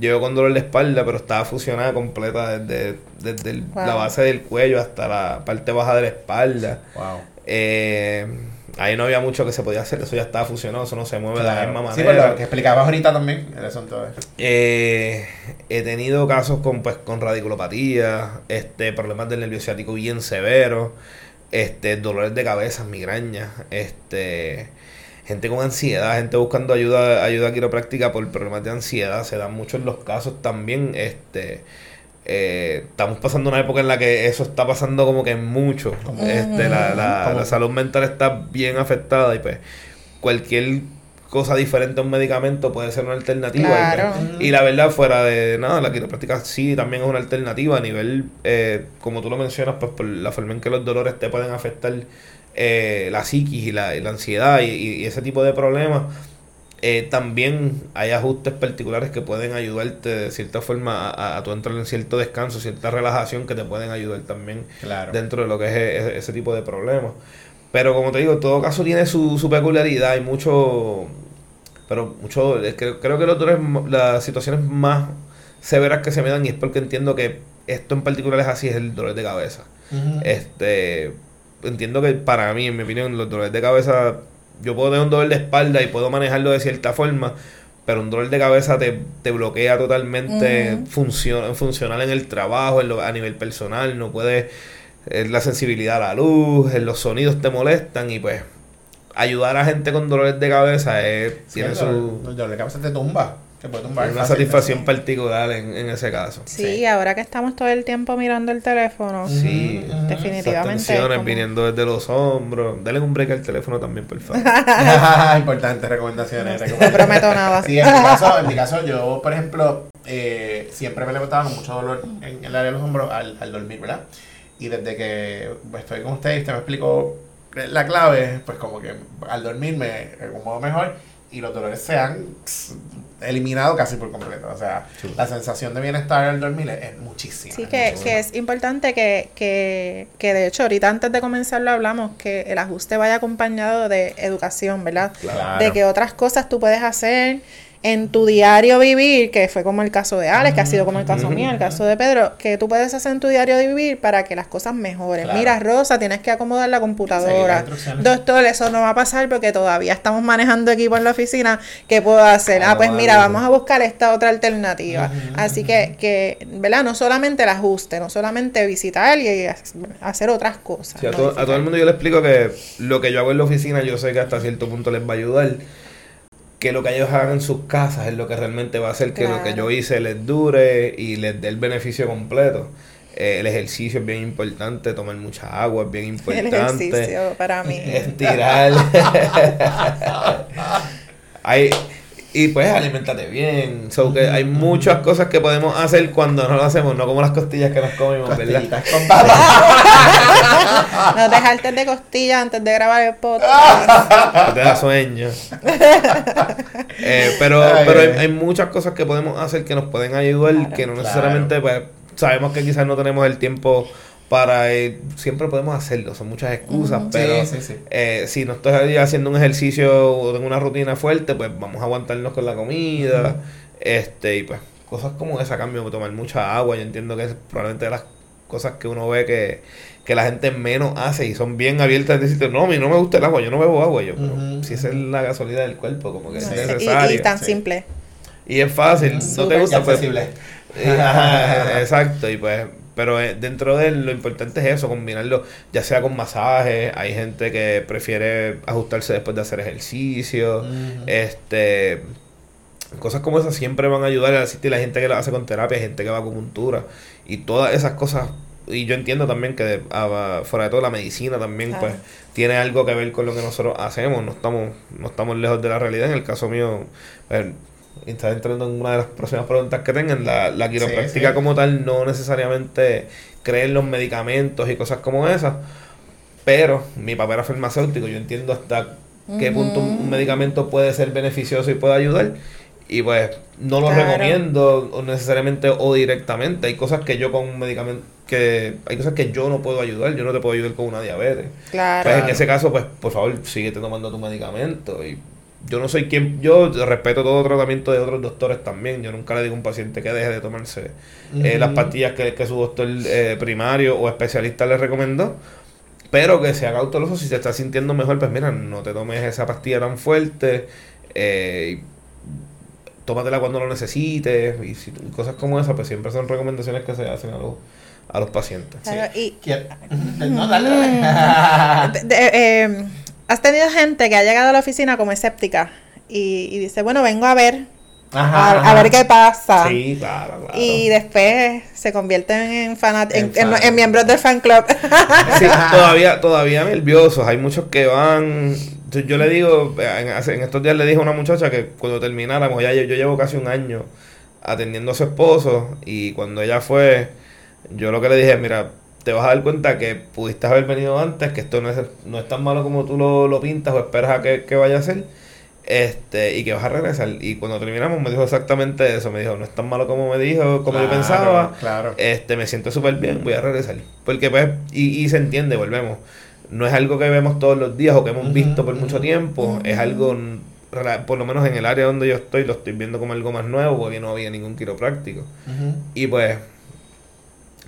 llegó con dolor de espalda, pero estaba fusionada completa desde, desde el- Wow. la base del cuello hasta la parte baja de la espalda. Wow. Eh, ahí no había mucho que se podía hacer, eso ya estaba fusionado, eso no se mueve de la misma Sí, manera. pues lo que explicabas ahorita también, el asunto de... Eh, he tenido casos con pues con radiculopatía, este, problemas del nervio ciático bien severos, este, dolores de cabeza, migrañas, este, gente con ansiedad, gente buscando ayuda, ayuda quiropráctica por problemas de ansiedad, se dan muchos los casos también, este, eh, estamos pasando una época en la que eso está pasando como que mucho, este, la, la, salud mental está bien afectada y pues cualquier cosa diferente a un medicamento puede ser una alternativa. y, pues, la verdad, fuera de nada, la quiropráctica sí también es una alternativa a nivel, eh, como tú lo mencionas, pues por la forma en que los dolores te pueden afectar eh, la psiquis y la, y la ansiedad y ese tipo de problemas. Eh, también hay ajustes particulares que pueden ayudarte de cierta forma a, a, tu entrar en cierto descanso, cierta relajación que te pueden ayudar también Claro. dentro de lo que es e- ese, tipo de problemas. Pero como te digo, todo caso tiene su, su peculiaridad, hay mucho, pero mucho, es que creo que los dolores, m- las situaciones más severas que se me dan y es porque entiendo que esto en particular es así, es el dolor de cabeza. Ujú. Este, entiendo que para mí, en mi opinión, los dolores de cabeza, yo puedo tener un dolor de espalda y puedo manejarlo de cierta forma, pero un dolor de cabeza te, te bloquea totalmente funcion- funcional en el trabajo, en lo- a nivel personal, no puedes, eh, la sensibilidad a la luz, en los sonidos te molestan y pues ayudar a gente con dolores de cabeza es, Sí, tiene el su dolor- el dolor de cabeza te tumba. Te puede tumbar. una fácil. satisfacción particular en, en ese caso. Sí, Sí. ahora que estamos todo el tiempo mirando el teléfono, Sí, definitivamente. Esas tensiones como- viniendo desde los hombros. Dale un break al teléfono también, por favor. Importantes recomendaciones. No recomendaciones. prometo nada. Sí, en mi caso, en mi caso yo, por ejemplo, eh, siempre me levantaba con mucho dolor en el área de los hombros al, al dormir, ¿verdad? Y desde que pues, estoy con usted y usted me explicó la clave, pues como que al dormir me acomodo mejor y los dolores se han eliminado casi por completo. O sea, Sí. la sensación de bienestar al dormir es, es muchísima. Sí, es que, que es importante que, que, que de hecho ahorita antes de comenzar lo hablamos, que el ajuste vaya acompañado de educación, ¿verdad? Claro. De que otras cosas tú puedes hacer en tu diario vivir, que fue como el caso de Alex, que ha sido como el caso mío, el caso de Pedro, que tú puedes hacer en tu diario de vivir para que las cosas mejoren. Claro. Mira, Rosa, tienes que acomodar la computadora. Doctor, eso no va a pasar porque todavía estamos manejando equipo en la oficina. ¿Qué puedo hacer? Ah, pues mira, vamos a buscar esta otra alternativa. Así que, que, ¿verdad? No solamente el ajuste, no solamente visitar y hacer otras cosas. Sí, a, ¿no? todo, a todo el mundo yo le explico que lo que yo hago en la oficina, yo sé que hasta cierto punto les va a ayudar. Que lo que ellos hagan en sus casas es lo que realmente va a hacer que lo que yo hice les dure y les dé el beneficio completo. Eh, el ejercicio es bien importante, tomar mucha agua es bien El importante. ejercicio para mí. Estirar. hay, y pues alimentate bien. So que hay muchas cosas que podemos hacer cuando no lo hacemos, no como las costillas que nos comemos, ¿verdad? Costillitas con papas. No dejarte de costillas antes de grabar el podcast. te da sueño. Eh, pero Ay, pero hay, ay. hay muchas cosas que podemos hacer que nos pueden ayudar, Claro. que no Claro. necesariamente pues, sabemos que quizás no tenemos el tiempo para ir, siempre podemos hacerlo, son muchas excusas, pero Sí, sí, sí. eh, si no estoy haciendo un ejercicio o tengo una rutina fuerte, pues vamos a aguantarnos con la comida, este y pues cosas como esa, cambio, tomar mucha agua, yo entiendo que es probablemente de las cosas que uno ve que, que la gente menos hace y son bien abiertas de decirte, no, a mí no me gusta el agua, yo no bebo agua, yo, pero si esa es la gasolina del cuerpo, como que es sé, y- necesario. y, tan sí. simple. Y es fácil, no te gusta, pues, eh, exacto, y pues, pero eh, dentro de él lo importante es eso, combinarlo, ya sea con masajes, hay gente que prefiere ajustarse después de hacer ejercicio, este, cosas como esas siempre van a ayudar a asistir. La gente que lo hace con terapia, gente que va con acupuntura, y todas esas cosas, y yo entiendo también que de- ah, fuera de todo la medicina también, Claro. pues, tiene algo que ver con lo que nosotros hacemos, no estamos, no estamos lejos de la realidad, en el caso mío, pues, está entrando en una de las próximas preguntas que tengan. La, la quiropráctica sí. como tal no necesariamente cree en los medicamentos y cosas como esas, pero mi papá era farmacéutico, yo entiendo hasta qué punto un, un medicamento puede ser beneficioso y puede ayudar. Y pues no lo Claro. recomiendo o necesariamente o directamente. Hay cosas que yo con un medicamento, que hay cosas que yo no puedo ayudar. Yo no te puedo ayudar con una diabetes. Claro. Pues en ese caso, pues por favor, síguete tomando tu medicamento. Y yo no soy quien, yo respeto todo tratamiento de otros doctores también. Yo nunca le digo a un paciente que deje de tomarse eh, las pastillas que, que su doctor eh, primario o especialista le recomendó. Pero que sea cauteloso si te estás sintiendo mejor, pues mira, no te tomes esa pastilla tan fuerte. Eh, tómatela cuando lo necesites. Y, si- y cosas como esas, pues siempre son recomendaciones que se hacen a los, a los pacientes. Claro, y Quiero- No, dale, dale. de- de- eh, has tenido gente que ha llegado a la oficina como escéptica y, y dice, bueno, vengo a ver, Ajá, a, ver qué pasa. Sí, claro, claro. Y después se convierten en, fanat en, En en- fan. en miembros del fan club. Sí, todavía, todavía nerviosos. Hay muchos que van. Yo, yo le digo, en estos días le dije a una muchacha que cuando termináramos, ya yo, yo llevo casi un año atendiendo a su esposo. Y cuando ella fue, yo lo que le dije, mira, te vas a dar cuenta que pudiste haber venido antes, que esto no es, no es tan malo como tú lo, lo pintas o esperas a que, que vaya a ser. Este, y que vas a regresar. Y cuando terminamos me dijo exactamente eso. Me dijo, no es tan malo como me dijo, como yo pensaba. Claro. Este, me siento súper bien, voy a regresar. Porque pues, y, y se entiende, volvemos. No es algo que vemos todos los días o que hemos visto por mucho tiempo. Es algo, por lo menos en el área donde yo estoy, lo estoy viendo como algo más nuevo porque no había ningún quiropráctico. Y pues,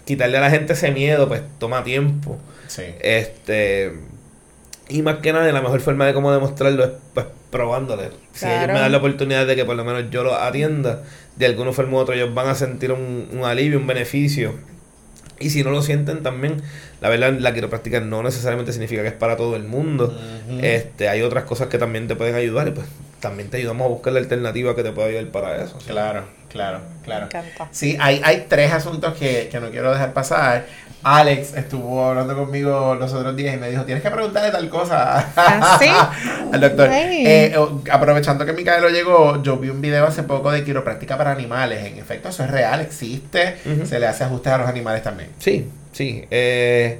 quitarle a la gente ese miedo, pues toma tiempo. Sí. Este, y más que nada, la mejor forma de cómo demostrarlo es pues probándole. Si ellos me dan la oportunidad de que por lo menos yo lo atienda, de alguna forma u otra ellos van a sentir un, un alivio, un beneficio. Y si no lo sienten también, la verdad, la quiropráctica no necesariamente significa que es para todo el mundo. Este, hay otras cosas que también te pueden ayudar y pues también te ayudamos a buscar la alternativa que te pueda ayudar para eso. ¿sí? Claro, claro, Me claro. encanta. Sí, hay, hay tres asuntos que, que no quiero dejar pasar. Alex estuvo hablando conmigo los otros días y me dijo, tienes que preguntarle tal cosa ¿Ah, sí? al doctor. Ay. Eh, o- aprovechando que Micaelo llegó, yo vi un video hace poco de quiropráctica para animales. En efecto, eso es real, existe. Ujú. Se le hace ajustes a los animales también. Sí, sí. Eh,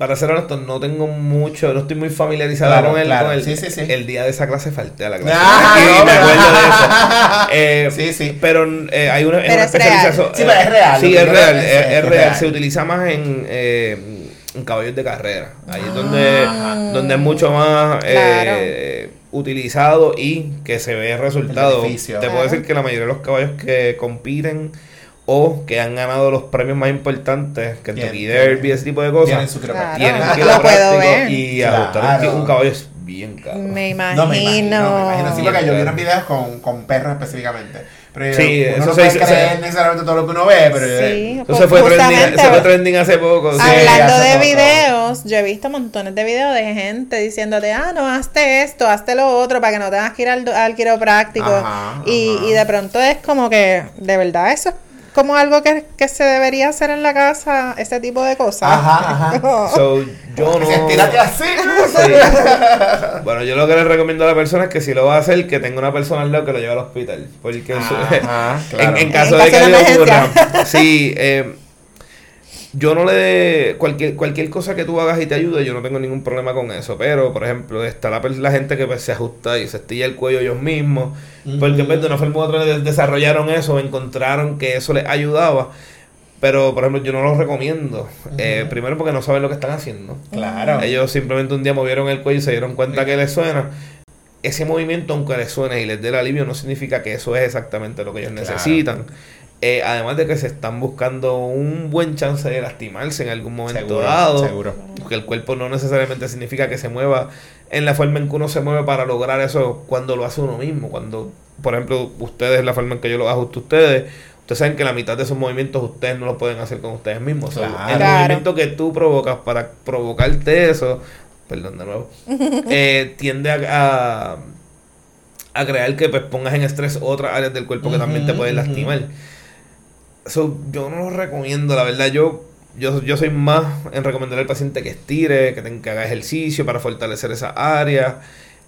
para ser honesto, no tengo mucho, no estoy muy familiarizado Claro, con, el, claro. con el, Sí, sí, sí. el día de esa clase falté a la clase. Ah, y no, me pero- acuerdo de eso. Eh, Sí, sí. Pero eh, hay una, es Pero una es real. especialización. Sí, pero es real, Sí, es real, es- es, es es real. real. Se utiliza más en, eh, en caballos de carrera. Ahí es donde, donde es mucho más eh, utilizado y que se ve el resultado. Te puedo Claro. decir que la mayoría de los caballos que compiten o que han ganado los premios más importantes, Kentucky Tienen- Derby, ese tipo de cosas, Tienen su. Claro. tienen quiropráctico puedo ver. y Claro. ajustar un, caballo es bien caro. Me No, me imagino, imagino. me imagino. Sí, porque yo vi unos videos con, con perros específicamente. Pero Sí, uno eso no se puede creer se- necesariamente todo lo que uno ve, pero Sí, Eso se fue, trending, justamente, se fue trending hace poco. sí. Hablando hace de poco. videos, yo he visto montones de videos de gente diciéndote, ah, no, hazte esto, hazte lo otro, para que no tengas que ir al, al quiropráctico. Ajá, y, ajá. y de pronto es como que, de verdad, eso es como algo que, que se debería hacer en la casa, ese tipo de cosas. Ajá, ajá. So, yo no. Así. Sí. Bueno, yo lo que le recomiendo a la persona es que si lo va a hacer, que tenga una persona al lado que lo lleve al hospital. Porque eso- Ajá, claro. en, en caso En de que le ocurra. Sí, eh, yo no le. Cualquier, cualquier cosa que tú hagas y te ayude, yo no tengo ningún problema con eso. Pero, por ejemplo, está la, gente que pues, se ajusta y se estilla el cuello ellos mismos. Porque pues, de una forma u otra de- desarrollaron eso, encontraron que eso les ayudaba. Pero, por ejemplo, yo no lo recomiendo. Eh, primero porque no saben lo que están haciendo. Claro. Ellos simplemente un día movieron el cuello y se dieron cuenta que les suena. Ese movimiento, aunque les suene y les dé el alivio, no significa que eso es exactamente lo que ellos Claro. necesitan. Eh, además de que se están buscando un buen chance de lastimarse en algún momento Seguro, dado. seguro. Porque el cuerpo no necesariamente significa que se mueva en la forma en que uno se mueve para lograr eso cuando lo hace uno mismo. Cuando, por ejemplo, ustedes, la forma en que yo lo ajusto a ustedes, ustedes saben que la mitad de esos movimientos ustedes no lo pueden hacer con ustedes mismos. O sea, el Claro. movimiento que tú provocas para provocarte eso, perdón de nuevo, eh, tiende a, a, a crear que pues, pongas en estrés otras áreas del cuerpo que también te pueden lastimar. So, yo no lo recomiendo, la verdad. Yo, yo, yo soy más en recomendar al paciente que estire, que, tenga, que haga ejercicio para fortalecer esa área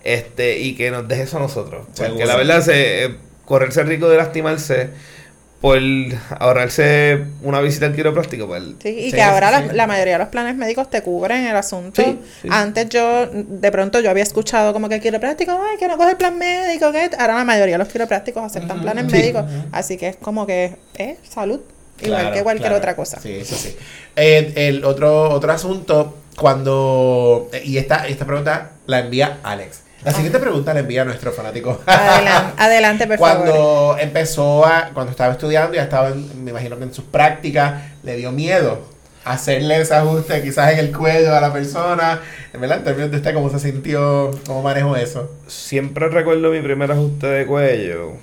este y que nos deje eso a nosotros. Porque la verdad, se, eh, correrse el riesgo de lastimarse por ahorrarse una visita al quiropráctico, pues Sí, y Sí, que ahora sí, la, mayoría de los planes médicos te cubren el asunto. Sí, sí. Antes yo, de pronto yo había escuchado como que el quiropráctico, ay, que no coge el plan médico, que ahora la mayoría de los quiroprácticos aceptan Ujú. planes Sí. médicos, así que es como que es salud, igual Claro, que cualquier claro. otra cosa. Sí, eso sí. Eh, el otro, otro asunto, cuando. Y esta, esta pregunta la envía Alex. La siguiente pregunta la envía nuestro fanático. Adelante, adelante por favor. cuando empezó a. Cuando estaba estudiando, ya estaba, en- me imagino que en sus prácticas, le dio miedo. hacerle ese ajuste quizás en el cuello a la persona, ¿verdad? En términos de usted, ¿cómo se sintió? ¿Cómo manejó eso? Siempre recuerdo mi primer ajuste de cuello.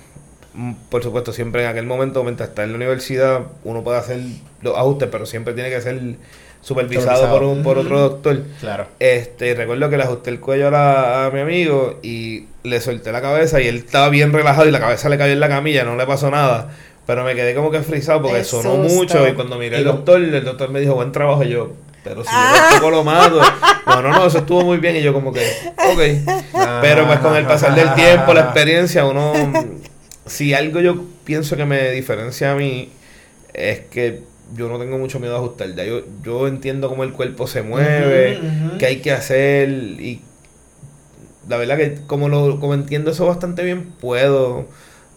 Mm, Por supuesto, siempre en aquel momento, mientras está en la universidad, uno puede hacer los ajustes, pero siempre tiene que ser supervisado Supervisado. por, un, por otro doctor. Claro. Este, recuerdo que le ajusté el cuello a, la- a mi amigo y le solté la cabeza y él estaba bien relajado y la cabeza le cayó en la camilla, no le pasó nada. Pero me quedé como que frisado porque El sonó susto. mucho y cuando miré al doctor, el doctor me dijo, buen trabajo y yo. Pero si Ah. yo lo mato. No, no, no, eso estuvo muy bien y yo como que, ok. Pero pues con el pasar del tiempo, la experiencia, uno... Si algo yo pienso que me diferencia a mí es que yo no tengo mucho miedo a ajustar. Ya yo, yo entiendo cómo el cuerpo se mueve, ujú. qué hay que hacer y la verdad que como lo como entiendo eso bastante bien, puedo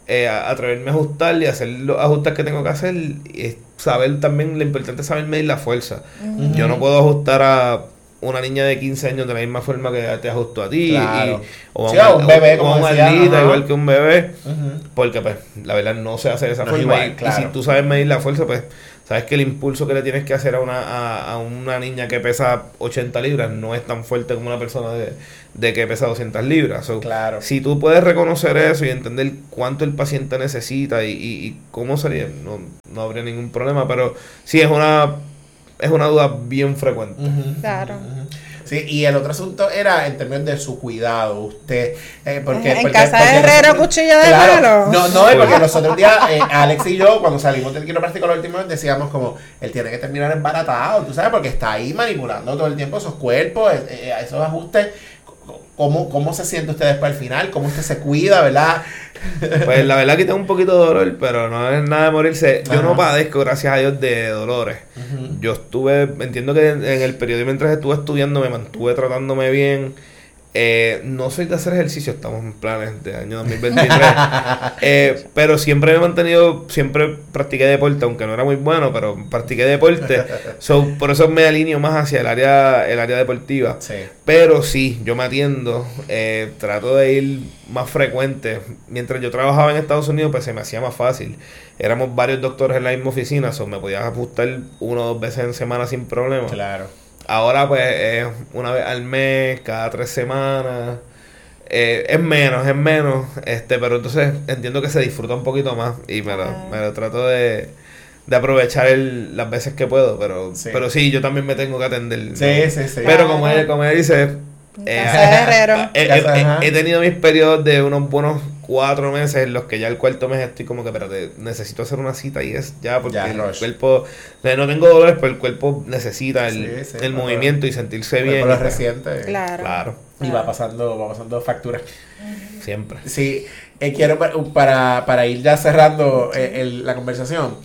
eh, atreverme a ajustar y hacer los ajustes que tengo que hacer y saber también, lo importante es saber medir la fuerza. Yo no puedo ajustar a una niña de 15 años de la misma forma que te ajusto a ti. Claro. y- o Sí, a un bebé, o como un decía, maldita, ajá. igual que un bebé. Porque, pues, la verdad no se hace de esa No forma. igual, y, y si tú sabes medir la fuerza, pues, sabes que el impulso que le tienes que hacer a una, a, a una niña que pesa 80 libras no es tan fuerte como una persona de, de que pesa 200 libras. So, Claro. Si tú puedes reconocer eso y entender cuánto el paciente necesita y, y- y cómo sería, no, no habría ningún problema. Pero sí es una, es una duda bien frecuente. Claro. Sí, y el otro asunto era en términos de su cuidado, usted, eh, porque... En porque- casa de porque herrero, nosotros- cuchillo de Claro. No, no, es porque los otros días, eh, Alex y yo, cuando salimos del quiropráctico la última vez, decíamos como, él tiene que terminar embaratado, tú sabes, porque está ahí manipulando todo el tiempo esos cuerpos, eh, eh, esos ajustes. ¿Cómo, ¿Cómo se siente usted después al final? ¿Cómo usted se cuida, verdad? Pues la verdad que tengo un poquito de dolor, pero no es nada de morirse. Yo no padezco, gracias a Dios, de dolores. Yo estuve, entiendo que en, en el periodo mientras estuve estudiando me mantuve tratándome bien. Eh, no soy de hacer ejercicio, estamos en planes de año 2023. Eh, pero siempre me he mantenido, siempre practiqué deporte, aunque no era muy bueno, pero practiqué deporte. So, por eso me alineo más hacia el área, el área deportiva. Sí. Pero sí, yo me atiendo, eh, trato de ir más frecuente. Mientras yo trabajaba en Estados Unidos, pues se me hacía más fácil. Éramos varios doctores en la misma oficina, so me podía ajustar uno o dos veces en semana sin problema. Claro. Ahora pues es una vez al mes, cada tres semanas. Eh, es menos, es menos, este, pero entonces entiendo que se disfruta un poquito más y me lo, Ah. me lo trato de, de aprovechar el- las veces que puedo, pero Sí. pero sí, yo también me tengo que atender. ¿no? Sí, sí, sí. Pero como Claro. ella, como ella dice, eh, he, he tenido mis periodos de unos buenos cuatro meses en los que ya el cuarto mes estoy como que, espérate, necesito hacer una cita y es ya porque Ya, el rush. cuerpo, no tengo dolores, pero el cuerpo necesita el, Sí, sí, el movimiento y sentirse bien. pues, reciente. Claro. Claro, Y va pasando, va pasando facturas. siempre. Sí, eh, quiero pa- para, para ir ya cerrando eh, el- la conversación.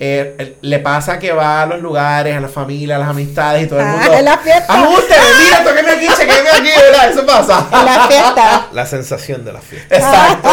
Eh, le pasa que va a los lugares, a la familia, a las amistades y todo el Ah, mundo. en la fiesta. ¡Ajuste! ¡Mira, toqueme aquí, chequeme aquí! ¿verdad? Eso pasa. En la fiesta. La sensación de la fiesta. Exacto.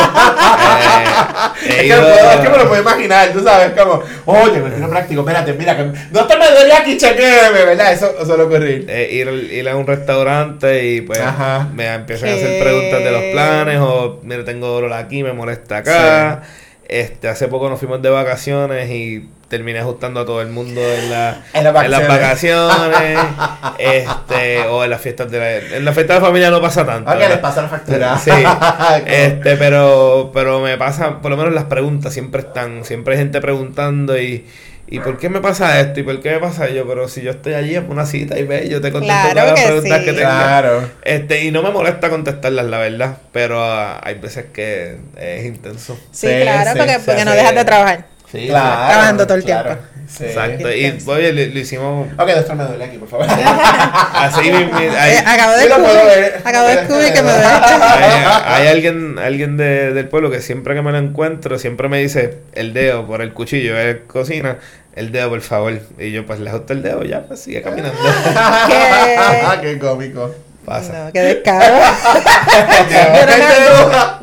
Eh, es, que ido- lo puedo- es que me lo puedo imaginar, tú sabes, como, oye, me tiro práctico, espérate, mira, que no te me duele aquí, chequeme, ¿verdad? Eso suele ocurrir. eh, ir, ir a un restaurante y pues Ajá. me empiezan a hacer preguntas de los planes o mira tengo dolor aquí, me molesta acá. Este, hace poco nos fuimos de vacaciones y terminé ajustando a todo el mundo en, la, En las en las vacaciones, este, o en las fiestas de la, en la fiesta de la familia no pasa tanto. Ok, ¿verdad? les pasa la factura. Sí, este, pero, pero me pasa, por lo menos las preguntas siempre están, siempre hay gente preguntando y, y ¿por qué me pasa esto? ¿Y por qué me pasa yo? Pero si yo estoy allí en una cita y ve, yo te contesto Claro todas las que preguntas sí. que tengas. Claro. Este, y no me molesta contestarlas, la verdad, pero ah, hay veces que es intenso. Sí, Sí, claro, sí, porque, porque no dejas de trabajar. Sí, Claro. Trabajando todo el claro. tiempo. Sí. Exacto. Y oye, lo, lo hicimos Ok, doctor, me duele aquí, por favor. así. mi- mi- hay, Eh, acabo de descubrir, ver. acabo de descubrir que me duele. hay- hay alguien, alguien de- del pueblo que siempre que me lo encuentro, siempre me dice el dedo por el cuchillo, él cocina, el dedo por favor. Y yo pues le ajusto el dedo, ya pues sigue caminando. ¿Qué? Qué cómico. Pasa. No, qué descaro.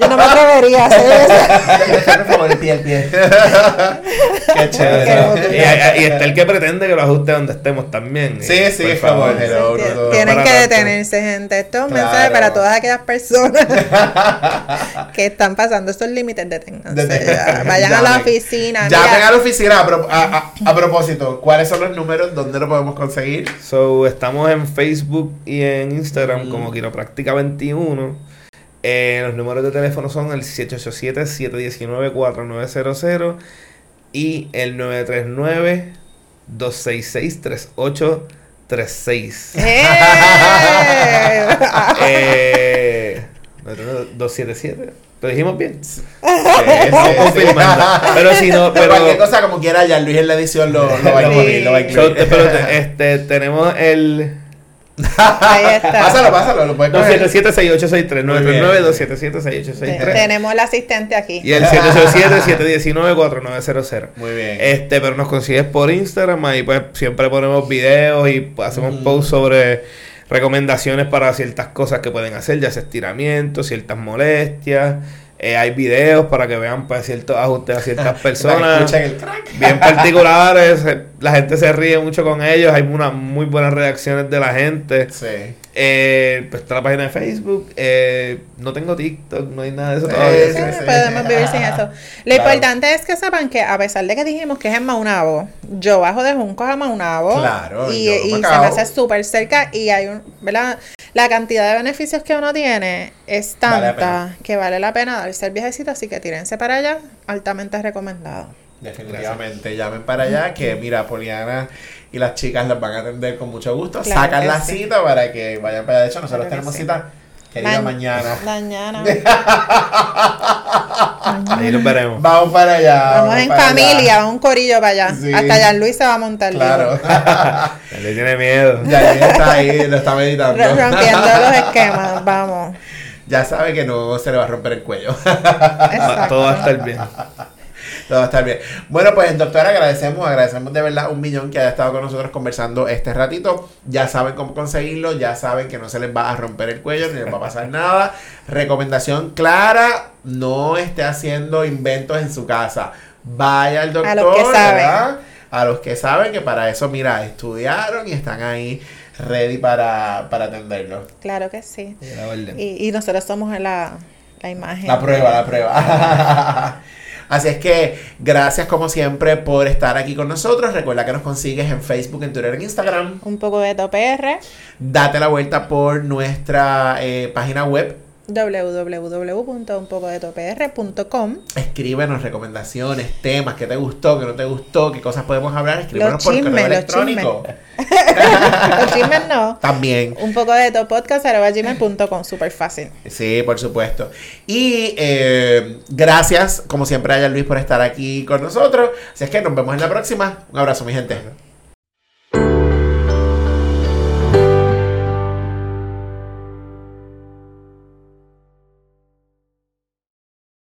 Yo, no me, atrevería a hacer eso. El pie, el pie. Qué chévere. y, está el que pretende que lo ajuste donde estemos también. Y, Sí, sí, por es favor. Sí, no, no, Tienen que tanto. detenerse, gente. Esto es un Claro. mensaje para todas aquellas personas que están pasando estos límites, deténganse. Deténganse. ya. Vayan a la oficina. Llamen a la oficina. A, pro- a- a- a propósito, ¿cuáles son los números? ¿Dónde lo podemos conseguir? So, estamos en Facebook y en Instagram Mm. como Quiropráctica 21. Eh, los números de teléfono son el 787-719-4900 y el 939-266-3836. ¡Eh! eh, 277. ¿Lo dijimos bien? Vamos confirmando. Pero si no, pero... Cualquier cosa como quiera, ya Luis en la edición lo, lo va a incluir. Lo va a incluir. pero te- este, tenemos el Ahí está. Pásalo, pásalo, lo puedes coger. 277-6863. Muy bien. 939-277-6863. Tenemos el asistente aquí. Y el 787-719-4900. Muy bien. Este, pero nos consigues por Instagram, ahí pues siempre ponemos videos y hacemos Ujú. posts sobre recomendaciones para ciertas cosas que pueden hacer, ya sea estiramientos, ciertas molestias. Eh, hay videos para que vean pues ciertos ajustes a ciertas personas escuchen el crack. bien particulares. eh, La gente se ríe mucho con ellos, hay unas muy buenas reacciones de la gente. Sí. Eh, pues está la página de Facebook. Eh, no tengo TikTok, no hay nada de eso todavía. sí, Sí, sí. podemos vivir sin eso. Lo Claro. importante es que sepan que a pesar de que dijimos que es en Maunabo, yo bajo de Juncos a Maunabo Claro, y, se me hace súper cerca y hay un, ¿verdad? La cantidad de beneficios que uno tiene es tanta que vale la pena darse el viajecito, así que tírense para allá, altamente recomendado. Definitivamente, llamen para allá que mira, Poliana y las chicas las van a atender con mucho gusto. Claro Sacan la sí. cita para que vayan para allá. De hecho, nosotros Claro que tenemos sí. cita que diga Ma- mañana. Mañana. Ahí nos veremos. Vamos para allá. Vamos en allá. familia, un corillo para allá. Sí. Hasta allá Luis se va a montar. Claro. Él le tiene miedo. ya ya está ahí, lo está meditando. Rompiendo los esquemas, vamos. ya sabe que no se le va a romper el cuello. Va- Todo va a estar bien. Todo va a estar bien. Bueno, pues doctor, agradecemos, agradecemos de verdad un millón que haya estado con nosotros conversando este ratito. Ya saben cómo conseguirlo, ya saben que no se les va a romper el cuello ni les va a pasar nada. Recomendación clara, no esté haciendo inventos en su casa. Vaya al doctor, A los que saben. ¿verdad? A los que saben que para eso, mira, estudiaron y están ahí ready para, para atenderlo. Claro que sí. Y nosotros somos la, la imagen. La prueba, la prueba. Así es que gracias como siempre por estar aquí con nosotros. Recuerda que nos consigues en Facebook, en Twitter, en Instagram. Un poco de TOPR. Date la vuelta por nuestra eh, página web. www.unpocodetopr.com Escríbenos recomendaciones, temas, qué te gustó, qué no te gustó, qué cosas podemos hablar. Escríbenos Los por correo electrónico. Los chismes no. También. Un poco de topodcast.gmail.com, súper fácil. Sí, por supuesto. Y eh, gracias, como siempre, a Luis por estar aquí con nosotros. Así es que nos vemos en la próxima. Un abrazo, mi gente.